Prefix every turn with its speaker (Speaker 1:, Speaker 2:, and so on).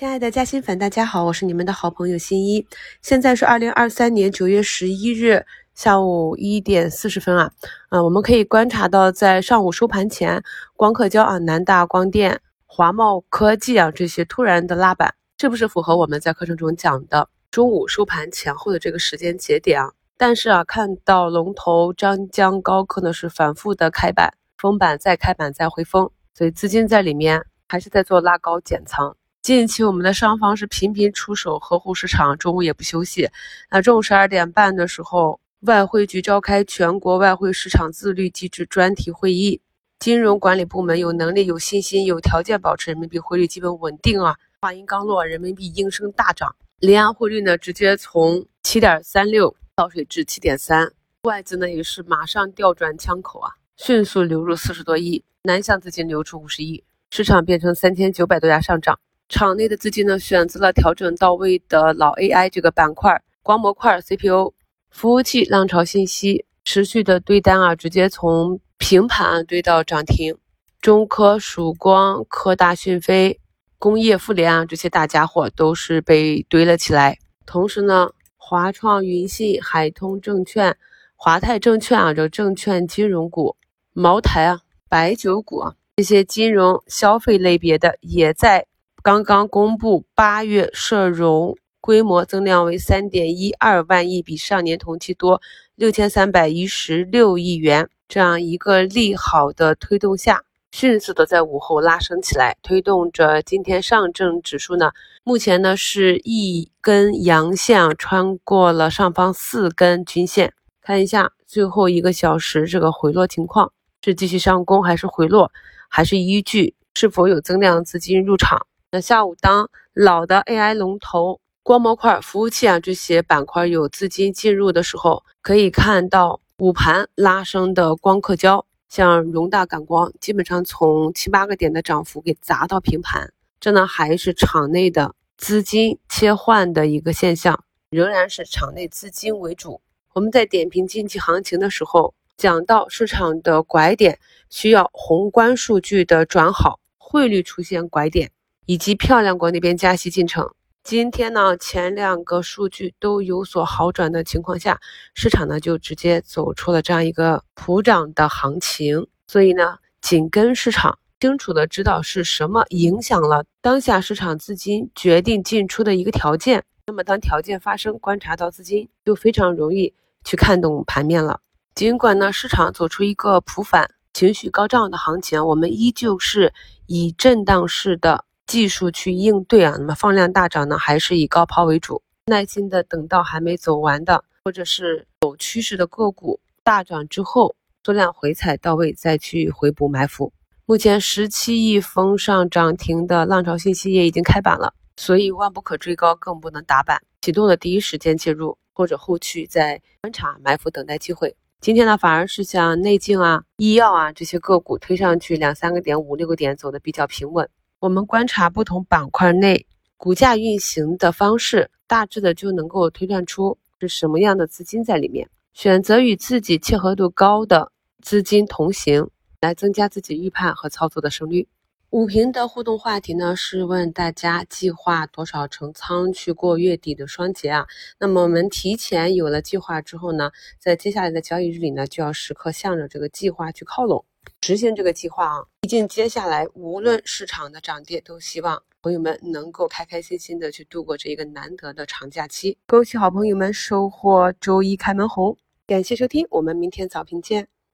Speaker 1: 亲爱的嘉兴粉，大家好，我是你们的好朋友新一。现在是二零二三年九月十一日下午一点四十分啊，啊，我们可以观察到，在上午收盘前，光刻胶啊、南大光电、华茂科技啊这些突然的拉板，是不是符合我们在课程中讲的中午收盘前后的这个时间节点啊？但是啊，看到龙头张江高科呢是反复的开板、封板再开板再回封，所以资金在里面还是在做拉高减仓。近期我们的双方是频频出手呵护市场，中午也不休息。那中午十二点半的时候，外汇局召开全国外汇市场自律机制专题会议，金融管理部门有能力、有信心、有条件保持人民币汇率基本稳定啊。话音刚落，人民币应声大涨，离岸汇率呢直接从七点三六倒水至七点三，外资呢也是马上调转枪口啊，迅速流入四十多亿，南向资金流出五十亿，市场变成三千九百多家上涨。场内的资金呢，选择了调整到位的老 AI 这个板块，光模块、CPU、服务器、浪潮信息持续的堆单啊，直接从平盘堆到涨停。中科、曙光、科大讯飞、工业富联啊，这些大家伙都是被堆了起来。同时呢，华创、云信、海通证券、华泰证券啊，这证券金融股、茅台啊、白酒股啊，这些金融消费类别的也在。刚刚公布八月社融规模增量为三点一二万亿，比上年同期多六千三百一十六亿元。这样一个利好的推动下，迅速的在午后拉升起来，推动着今天上证指数呢，目前呢是一根阳线穿过了上方四根均线。看一下最后一个小时这个回落情况，是继续上攻还是回落，还是依据是否有增量资金入场？那下午，当老的 AI 龙头、光模块、服务器啊这些板块有资金进入的时候，可以看到午盘拉升的光刻胶，像荣大感光，基本上从七八个点的涨幅给砸到平盘。这呢还是场内的资金切换的一个现象，仍然是场内资金为主。我们在点评近期行情的时候，讲到市场的拐点需要宏观数据的转好，汇率出现拐点。以及漂亮国那边加息进程，今天呢前两个数据都有所好转的情况下，市场呢就直接走出了这样一个普涨的行情。所以呢，紧跟市场，清楚的知道是什么影响了当下市场资金决定进出的一个条件。那么当条件发生，观察到资金就非常容易去看懂盘面了。尽管呢市场走出一个普反、情绪高涨的行情，我们依旧是以震荡式的。技术去应对啊，那么放量大涨呢，还是以高抛为主，耐心的等到还没走完的，或者是有趋势的个股大涨之后，缩量回踩到位再去回补埋伏。目前十七亿封上涨停的浪潮信息也已经开板了，所以万不可追高，更不能打板，启动的第一时间介入，或者后续再观察埋伏等待机会。今天呢，反而是像内镜啊、医药啊这些个股推上去两三个点、五六个点，走的比较平稳。我们观察不同板块内股价运行的方式，大致的就能够推断出是什么样的资金在里面。选择与自己契合度高的资金同行，来增加自己预判和操作的胜率。五平的互动话题呢，是问大家计划多少成仓去过月底的双节啊？那么我们提前有了计划之后呢，在接下来的交易日里呢，就要时刻向着这个计划去靠拢。实现这个计划啊！毕竟接下来无论市场的涨跌，都希望朋友们能够开开心心的去度过这一个难得的长假期。恭喜好朋友们收获周一开门红！感谢收听，我们明天早评见。